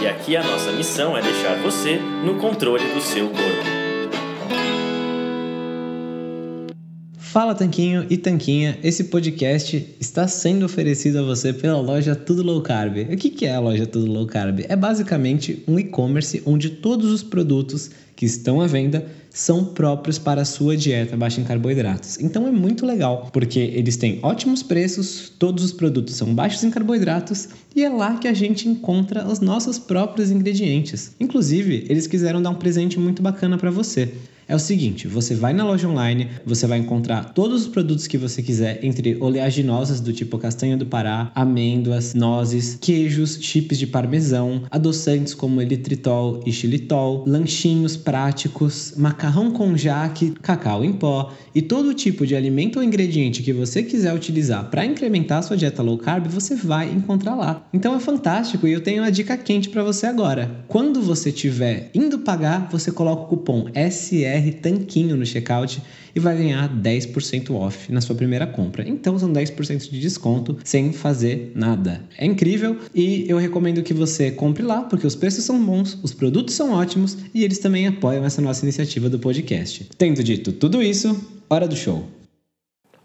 E aqui a nossa missão é deixar você no controle do seu corpo. Fala Tanquinho e Tanquinha, esse podcast está sendo oferecido a você pela loja Tudo Low Carb. O que é a loja Tudo Low Carb? É basicamente um e-commerce onde todos os produtos que estão à venda são próprios para a sua dieta baixa em carboidratos. Então é muito legal, porque eles têm ótimos preços, todos os produtos são baixos em carboidratos e é lá que a gente encontra os nossos próprios ingredientes. Inclusive, eles quiseram dar um presente muito bacana para você é o seguinte: você vai na loja online, você vai encontrar todos os produtos que você quiser, entre oleaginosas do tipo castanha do Pará, amêndoas, nozes, queijos, chips de parmesão, adoçantes como eritritol e xilitol, lanchinhos práticos, macarrão com jaque, cacau em pó e todo tipo de alimento ou ingrediente que você quiser utilizar para incrementar a sua dieta low carb, você vai encontrar lá. Então é fantástico e eu tenho uma dica quente para você agora. Quando você estiver indo pagar, você coloca o cupom SR Tanquinho no checkout e vai ganhar 10% off na sua primeira compra. Então são 10% de desconto sem fazer nada. É incrível e eu recomendo que você compre lá porque os preços são bons, os produtos são ótimos e eles também apoiam essa nossa iniciativa do podcast. Tendo dito tudo isso, hora do show.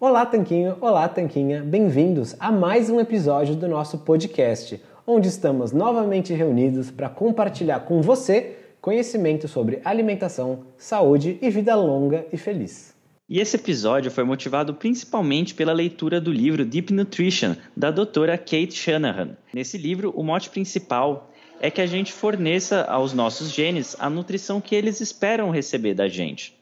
Olá, Tanquinho! Olá, Tanquinha! Bem-vindos a mais um episódio do nosso podcast, onde estamos novamente reunidos para compartilhar com você conhecimento sobre alimentação, saúde e vida longa e feliz. E esse episódio foi motivado principalmente pela leitura do livro Deep Nutrition, da doutora Kate Shanahan. Nesse livro, o mote principal é que a gente forneça aos nossos genes a nutrição que eles esperam receber da gente.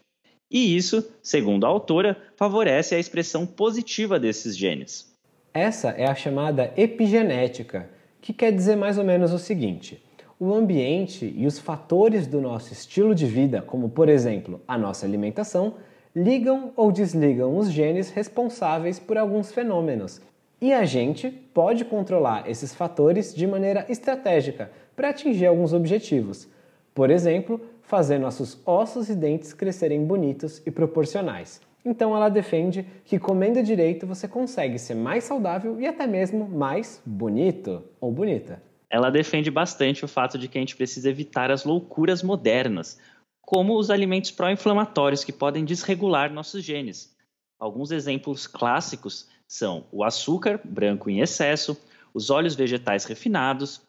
E isso, segundo a autora, favorece a expressão positiva desses genes. Essa é a chamada epigenética, que quer dizer mais ou menos o seguinte: o ambiente e os fatores do nosso estilo de vida, como por exemplo a nossa alimentação, ligam ou desligam os genes responsáveis por alguns fenômenos. E a gente pode controlar esses fatores de maneira estratégica para atingir alguns objetivos. Por exemplo, fazer nossos ossos e dentes crescerem bonitos e proporcionais. Então ela defende que comendo direito você consegue ser mais saudável e até mesmo mais bonito ou bonita ela defende bastante o fato de que a gente precisa evitar as loucuras modernas, como os alimentos pró-inflamatórios que podem desregular nossos genes. Alguns exemplos clássicos são o açúcar branco em excesso, os óleos vegetais refinados,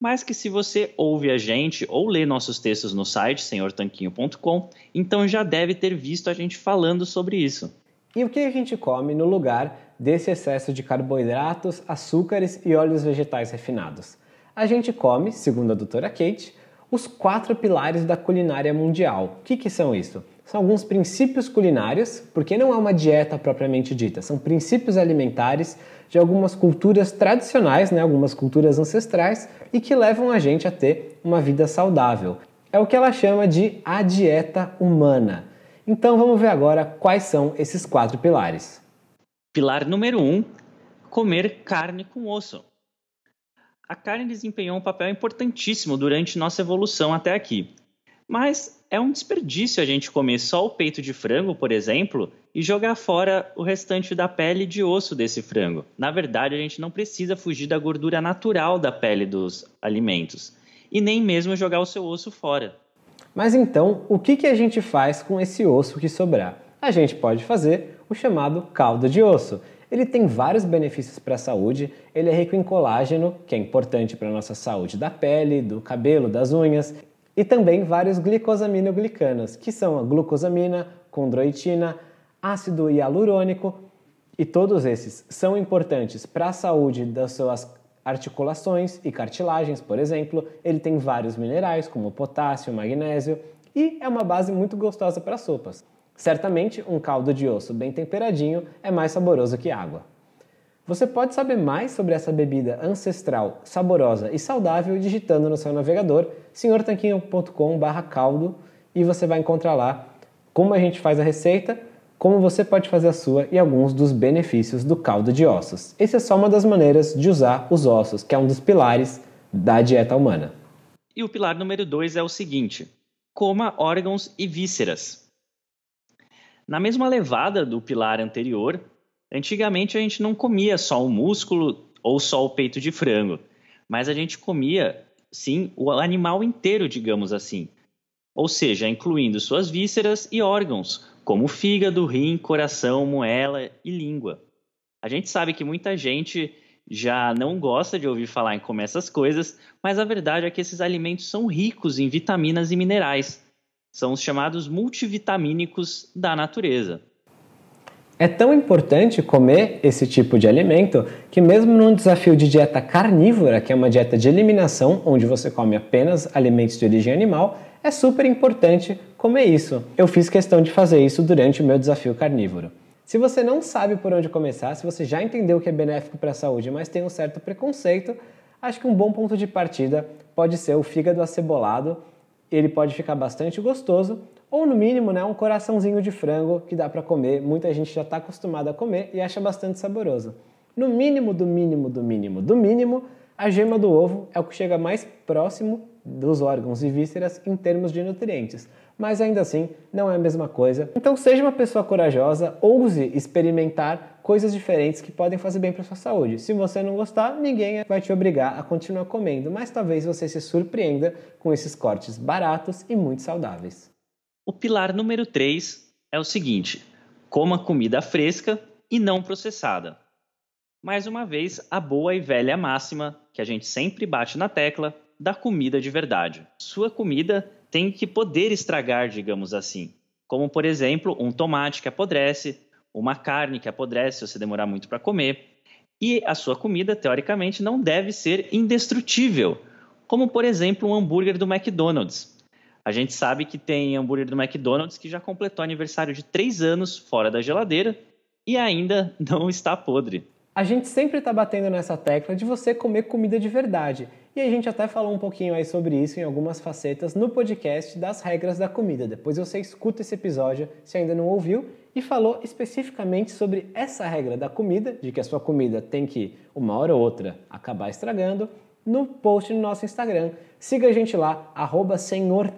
mas que se você ouve a gente ou lê nossos textos no site senhortanquinho.com, então já deve ter visto a gente falando sobre isso. E o que a gente come no lugar desse excesso de carboidratos, açúcares e óleos vegetais refinados? A gente come, segundo a doutora Kate, os quatro pilares da culinária mundial. O que, que são isso? São alguns princípios culinários, porque não é uma dieta propriamente dita, são princípios alimentares de algumas culturas tradicionais, né, algumas culturas ancestrais, e que levam a gente a ter uma vida saudável. É o que ela chama de a dieta humana. Então vamos ver agora quais são esses quatro pilares. Pilar número um: comer carne com osso a carne desempenhou um papel importantíssimo durante nossa evolução até aqui. Mas é um desperdício a gente comer só o peito de frango, por exemplo, e jogar fora o restante da pele de osso desse frango. Na verdade, a gente não precisa fugir da gordura natural da pele dos alimentos e nem mesmo jogar o seu osso fora. Mas então, o que, que a gente faz com esse osso que sobrar? A gente pode fazer o chamado caldo de osso, ele tem vários benefícios para a saúde, ele é rico em colágeno, que é importante para a nossa saúde da pele, do cabelo, das unhas, e também vários glicosaminoglicanos, que são a glucosamina, condroitina, ácido hialurônico, e todos esses são importantes para a saúde das suas articulações e cartilagens, por exemplo. Ele tem vários minerais, como potássio, magnésio, e é uma base muito gostosa para sopas. Certamente, um caldo de osso bem temperadinho é mais saboroso que água. Você pode saber mais sobre essa bebida ancestral, saborosa e saudável digitando no seu navegador senhortanquinho.com/caldo e você vai encontrar lá como a gente faz a receita, como você pode fazer a sua e alguns dos benefícios do caldo de ossos. Essa é só uma das maneiras de usar os ossos, que é um dos pilares da dieta humana. E o pilar número dois é o seguinte: coma órgãos e vísceras. Na mesma levada do pilar anterior, antigamente a gente não comia só o músculo ou só o peito de frango, mas a gente comia, sim, o animal inteiro, digamos assim. Ou seja, incluindo suas vísceras e órgãos, como fígado, rim, coração, moela e língua. A gente sabe que muita gente já não gosta de ouvir falar em comer essas coisas, mas a verdade é que esses alimentos são ricos em vitaminas e minerais. São os chamados multivitamínicos da natureza. É tão importante comer esse tipo de alimento que, mesmo num desafio de dieta carnívora, que é uma dieta de eliminação, onde você come apenas alimentos de origem animal, é super importante comer isso. Eu fiz questão de fazer isso durante o meu desafio carnívoro. Se você não sabe por onde começar, se você já entendeu que é benéfico para a saúde, mas tem um certo preconceito, acho que um bom ponto de partida pode ser o fígado acebolado. Ele pode ficar bastante gostoso, ou no mínimo, né, um coraçãozinho de frango que dá para comer. Muita gente já está acostumada a comer e acha bastante saboroso. No mínimo, do mínimo, do mínimo, do mínimo, a gema do ovo é o que chega mais próximo dos órgãos e vísceras em termos de nutrientes, mas ainda assim não é a mesma coisa. Então seja uma pessoa corajosa, ouse experimentar coisas diferentes que podem fazer bem para sua saúde. Se você não gostar, ninguém vai te obrigar a continuar comendo, mas talvez você se surpreenda com esses cortes baratos e muito saudáveis. O pilar número 3 é o seguinte: coma comida fresca e não processada. Mais uma vez, a boa e velha máxima que a gente sempre bate na tecla da comida de verdade. Sua comida tem que poder estragar, digamos assim. Como, por exemplo, um tomate que apodrece, uma carne que apodrece se você demorar muito para comer. E a sua comida, teoricamente, não deve ser indestrutível, como, por exemplo, um hambúrguer do McDonald's. A gente sabe que tem hambúrguer do McDonald's que já completou aniversário de 3 anos fora da geladeira e ainda não está podre. A gente sempre está batendo nessa tecla de você comer comida de verdade. E a gente até falou um pouquinho aí sobre isso em algumas facetas no podcast das regras da comida. Depois você escuta esse episódio se ainda não ouviu e falou especificamente sobre essa regra da comida, de que a sua comida tem que, uma hora ou outra, acabar estragando, no post no nosso Instagram. Siga a gente lá, arroba Senhor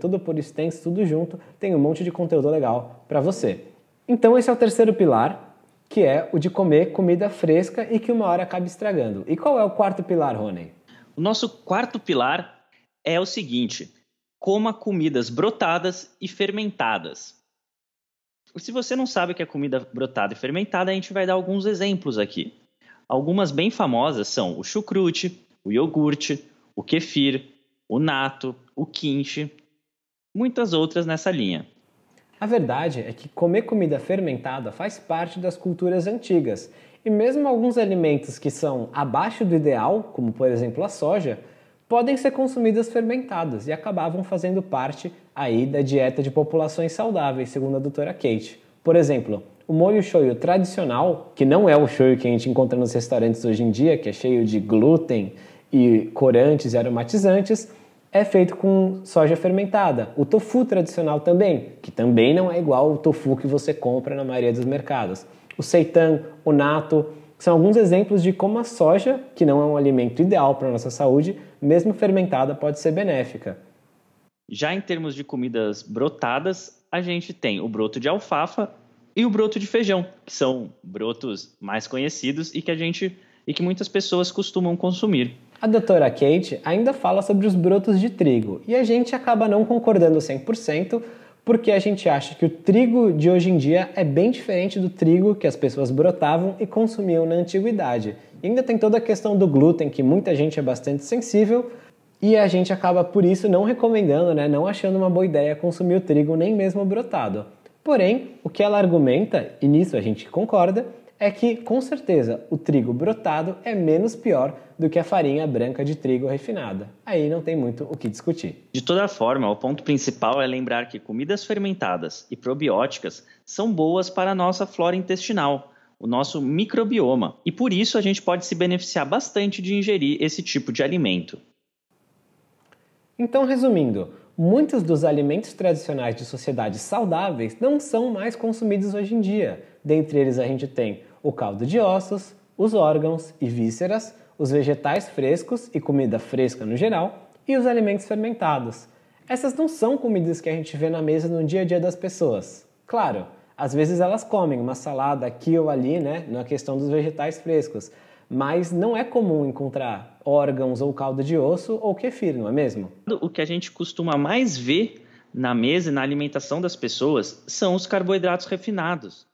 tudo por extenso, tudo junto, tem um monte de conteúdo legal para você. Então esse é o terceiro pilar, que é o de comer comida fresca e que uma hora acaba estragando. E qual é o quarto pilar, Rony? O nosso quarto pilar é o seguinte: coma comidas brotadas e fermentadas. Se você não sabe o que é comida brotada e fermentada, a gente vai dar alguns exemplos aqui. Algumas bem famosas são o chucrute, o iogurte, o kefir, o nato, o quinche, muitas outras nessa linha. A verdade é que comer comida fermentada faz parte das culturas antigas, e mesmo alguns alimentos que são abaixo do ideal, como por exemplo a soja, podem ser consumidos fermentados e acabavam fazendo parte aí da dieta de populações saudáveis, segundo a doutora Kate. Por exemplo, o molho shoyu tradicional, que não é o shoyu que a gente encontra nos restaurantes hoje em dia, que é cheio de glúten e corantes e aromatizantes, é feito com soja fermentada. O tofu tradicional também, que também não é igual ao tofu que você compra na maioria dos mercados. O seitan, o nato, são alguns exemplos de como a soja, que não é um alimento ideal para a nossa saúde, mesmo fermentada, pode ser benéfica. Já em termos de comidas brotadas, a gente tem o broto de alfafa e o broto de feijão, que são brotos mais conhecidos e que a gente e que muitas pessoas costumam consumir. A doutora Kate ainda fala sobre os brotos de trigo e a gente acaba não concordando 100% porque a gente acha que o trigo de hoje em dia é bem diferente do trigo que as pessoas brotavam e consumiam na antiguidade. E ainda tem toda a questão do glúten, que muita gente é bastante sensível, e a gente acaba por isso não recomendando, né, não achando uma boa ideia consumir o trigo nem mesmo brotado. Porém, o que ela argumenta, e nisso a gente concorda, é que, com certeza, o trigo brotado é menos pior do que a farinha branca de trigo refinada. Aí não tem muito o que discutir. De toda forma, o ponto principal é lembrar que comidas fermentadas e probióticas são boas para a nossa flora intestinal, o nosso microbioma, e por isso a gente pode se beneficiar bastante de ingerir esse tipo de alimento. Então, resumindo, muitos dos alimentos tradicionais de sociedades saudáveis não são mais consumidos hoje em dia. Dentre eles, a gente tem o caldo de ossos, os órgãos e vísceras, os vegetais frescos e comida fresca no geral, e os alimentos fermentados. Essas não são comidas que a gente vê na mesa no dia a dia das pessoas. Claro, às vezes elas comem uma salada aqui ou ali, né, na questão dos vegetais frescos, mas não é comum encontrar órgãos ou caldo de osso ou kefir, não é mesmo? O que a gente costuma mais ver na mesa e na alimentação das pessoas são os carboidratos refinados,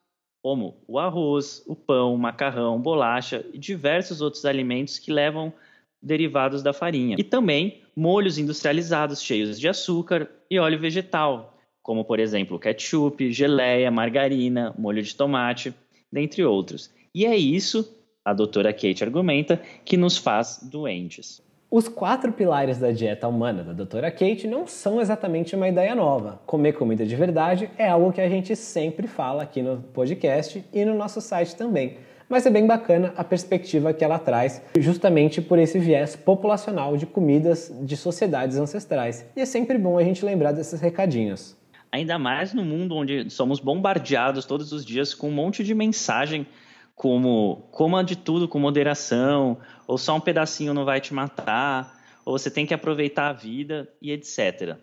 como o arroz, o pão, macarrão, bolacha e diversos outros alimentos que levam derivados da farinha. E também molhos industrializados cheios de açúcar e óleo vegetal, como por exemplo ketchup, geleia, margarina, molho de tomate, dentre outros. E é isso a doutora Kate argumenta, que nos faz doentes. Os quatro pilares da dieta humana da doutora Kate não são exatamente uma ideia nova. Comer comida de verdade é algo que a gente sempre fala aqui no podcast e no nosso site também. Mas é bem bacana a perspectiva que ela traz, justamente por esse viés populacional de comidas de sociedades ancestrais. E é sempre bom a gente lembrar desses recadinhos. Ainda mais no mundo onde somos bombardeados todos os dias com um monte de mensagem como coma de tudo com moderação, ou só um pedacinho não vai te matar, ou você tem que aproveitar a vida e etc.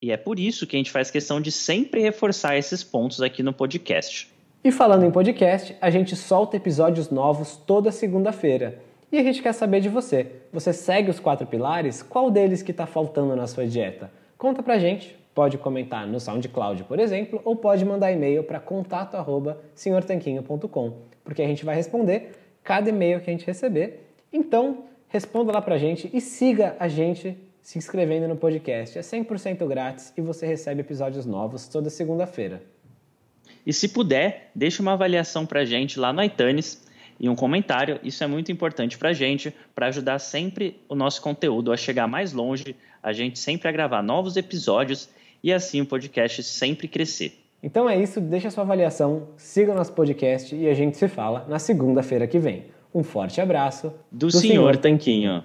E é por isso que a gente faz questão de sempre reforçar esses pontos aqui no podcast. E falando em podcast, a gente solta episódios novos toda segunda-feira. E a gente quer saber de você. Você segue os quatro pilares? Qual deles que está faltando na sua dieta? Conta pra gente. Pode comentar no SoundCloud, por exemplo, ou pode mandar e-mail para contato@senhortanquinho.com porque a gente vai responder cada e-mail que a gente receber. Então, responda lá pra gente e siga a gente se inscrevendo no podcast. É 100% grátis e você recebe episódios novos toda segunda-feira. E se puder, deixe uma avaliação pra gente lá no iTunes e um comentário. Isso é muito importante pra gente, para ajudar sempre o nosso conteúdo a chegar mais longe, a gente sempre a gravar novos episódios e assim o podcast sempre crescer. Então é isso, deixa sua avaliação, siga nosso podcast e a gente se fala na segunda-feira que vem. Um forte abraço do, do senhor, senhor Tanquinho.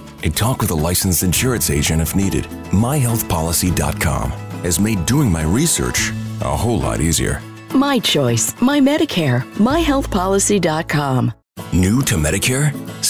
and talk with a licensed insurance agent if needed. MyHealthPolicy.com has made doing my research a whole lot easier. My choice, my Medicare, myhealthpolicy.com. New to Medicare?